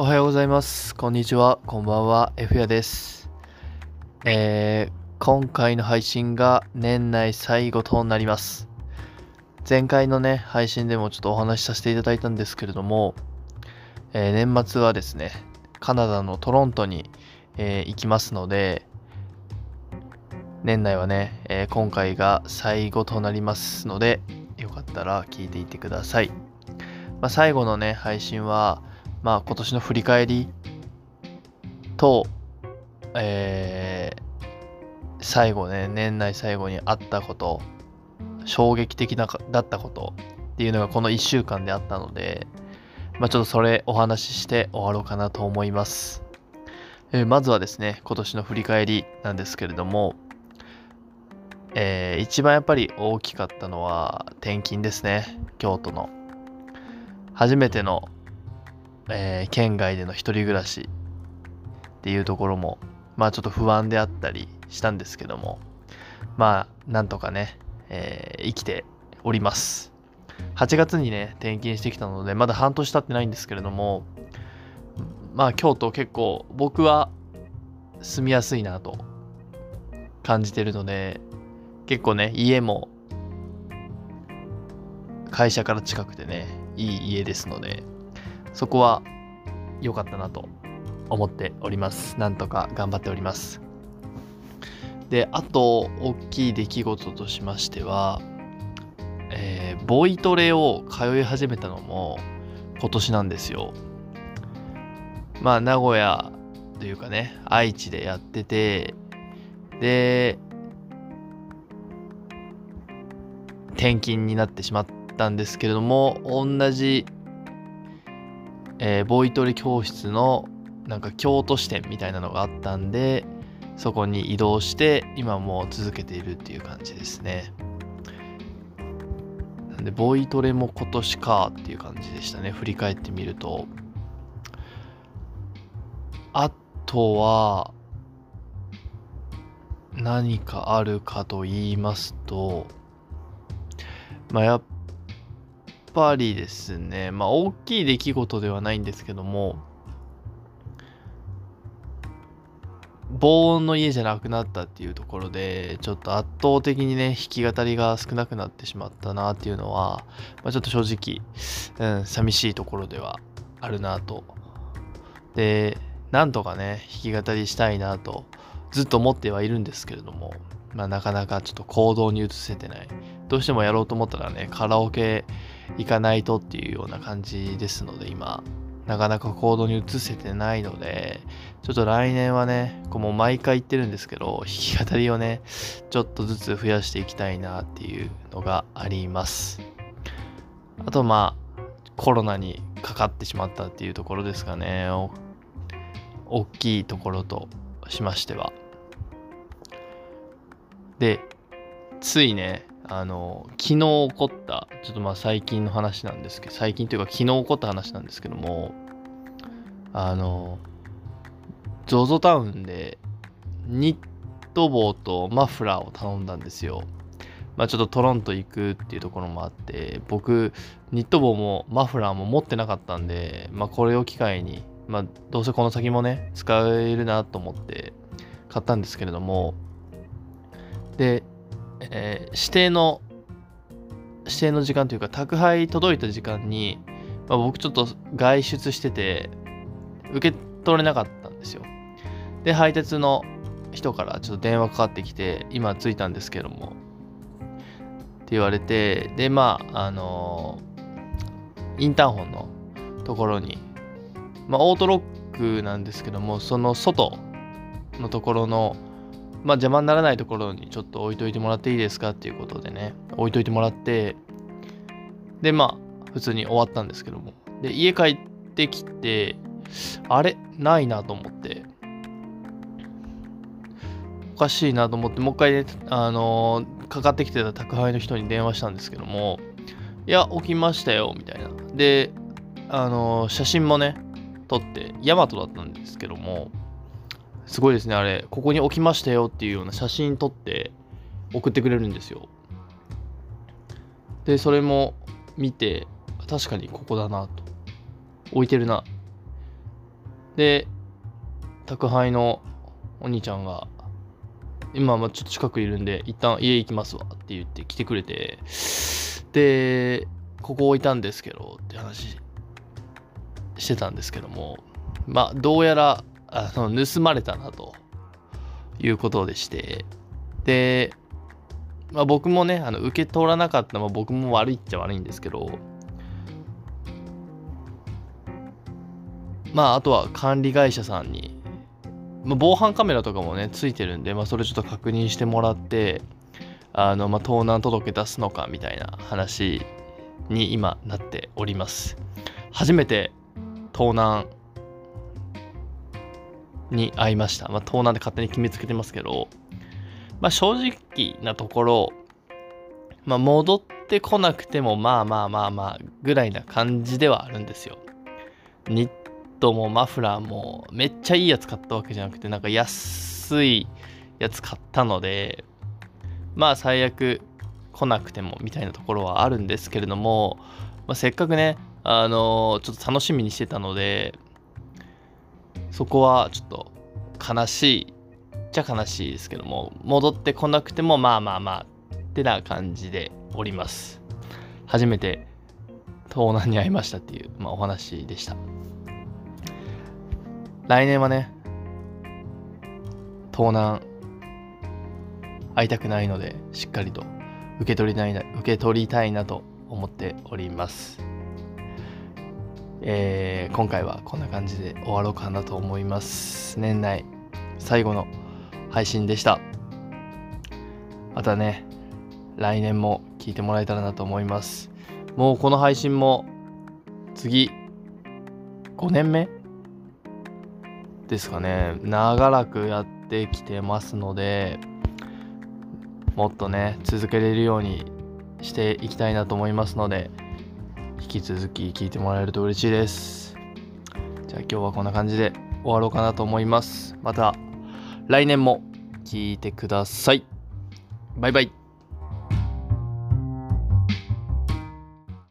おはようございます。こんにちは。こんばんは。F やです。えー、今回の配信が年内最後となります。前回のね、配信でもちょっとお話しさせていただいたんですけれども、えー年末はですね、カナダのトロントに、えー行きますので、年内はね、え今回が最後となりますので、よかったら聞いていってください。まあ、最後のね、配信は、まあ今年の振り返りと、えー最後ね、年内最後にあったこと、衝撃的なだったことっていうのがこの1週間であったので、まあちょっとそれお話しして終わろうかなと思います。えーまずはですね、今年の振り返りなんですけれども、えー一番やっぱり大きかったのは転勤ですね、京都の。初めてのえー県外での一人暮らしっていうところもまあちょっと不安であったりしたんですけどもまあなんとかね、えー生きております。8月にね転勤してきたのでまだ半年経ってないんですけれどもまあ京都結構僕は住みやすいなと感じてるので結構ね家も会社から近くてねいい家ですのでそこは良かったなと思っております。なんとか頑張っております。で、あと、大きい出来事としましては、えーボイトレを通い始めたのも今年なんですよ。まあ、名古屋というかね、愛知でやってて、で、転勤になってしまったんですけれども、同じえーボイトレ教室のなんか京都支店みたいなのがあったんでそこに移動して今も続けているっていう感じですね。なんでボイトレも今年かっていう感じでしたね。振り返ってみると。あとは何かあるかと言いますとまあやっぱりですね、まあ大きい出来事ではないんですけども、防音の家じゃなくなったっていうところで、ちょっと圧倒的にね、弾き語りが少なくなってしまったなっていうのは、まあ、ちょっと正直、うん、寂しいところではあるなと。で、なんとかね、弾き語りしたいなと、ずっと思ってはいるんですけれども、まあなかなかちょっと行動に移せてない。どうしてもやろうと思ったらね、カラオケ行かないとっていうような感じですので、今、なかなか行動に移せてないので、ちょっと来年はね、こうもう毎回言ってるんですけど、弾き語りをね、ちょっとずつ増やしていきたいなっていうのがあります。あとまあ、コロナにかかってしまったっていうところですかね。大きいところとしましては。で、ついね、あの、昨日起こった、ちょっとまあ最近の話なんですけど、最近というか昨日起こった話なんですけども、あの、ZOZO タウンでニット帽とマフラーを頼んだんですよ。まあちょっとトロント行くっていうところもあって、僕、ニット帽もマフラーも持ってなかったんで、まあこれを機会に、まあどうせこの先もね、使えるなと思って買ったんですけれども、で、えー指定の指定の時間というか宅配届いた時間に、まあ、僕ちょっと外出してて受け取れなかったんですよ。で配達の人からちょっと電話かかってきて今着いたんですけどもって言われてでまああのーインターホンのところにまあオートロックなんですけどもその外のところのまあ邪魔にならないところにちょっと置いといてもらっていいですかっていうことでね、置いといてもらって、で、まあ、普通に終わったんですけども。で、家帰ってきて、あれ？ないなと思って、おかしいなと思って、もう一回ね、あのーかかってきてた宅配の人に電話したんですけども、いや、起きましたよ、みたいな。で、あのー写真もね、撮って、ヤマトだったんですけども、すごいですね、あれ、ここに置きましたよっていうような写真撮って送ってくれるんですよ。で、それも見て、確かにここだなと。置いてるな。で、宅配のお兄ちゃんが、今まちょっと近くいるんで、一旦家行きますわって言って来てくれて、で、ここ置いたんですけどって話してたんですけども、まあ、どうやらあの盗まれたなと。いうことでして、で、まあ、僕もね、あの受け取らなかったのは僕も悪いっちゃ悪いんですけど、まあ、あとは管理会社さんに、まあ、防犯カメラとかもね、ついてるんで、まあ、それちょっと確認してもらって、あの、まあ、盗難届出すのかみたいな話に今なっております。初めて盗難に会いました。まあ、盗難で勝手に決めつけてますけど、まあ、正直なところ、まあ、戻ってこなくてもまあまあまあまあぐらいな感じではあるんですよ。ニットもマフラーもめっちゃいいやつ買ったわけじゃなくてなんか安いやつ買ったのでまあ最悪来なくてもみたいなところはあるんですけれども、まあ、せっかくねあのー、ちょっと楽しみにしてたのでそこはちょっと悲しいっちゃ悲しいですけども戻ってこなくてもまあまあまあってな感じでおります。初めて盗難に会いましたっていう、まあ、お話でした。来年はね盗難会いたくないのでしっかりと受け取りたいな受け取りたいなと思っております。えー、今回はこんな感じで終わろうかなと思います。年内最後の配信でした。またね来年も聞いてもらえたらなと思います。もうこの配信も次5年目ですかね。長らくやってきてますのでもっとね続けれるようにしていきたいなと思いますのでき続き聞いてもらえると嬉しいです。じゃあ今日はこんな感じで終わろうかなと思います。また来年も聞いてください。バイバイ。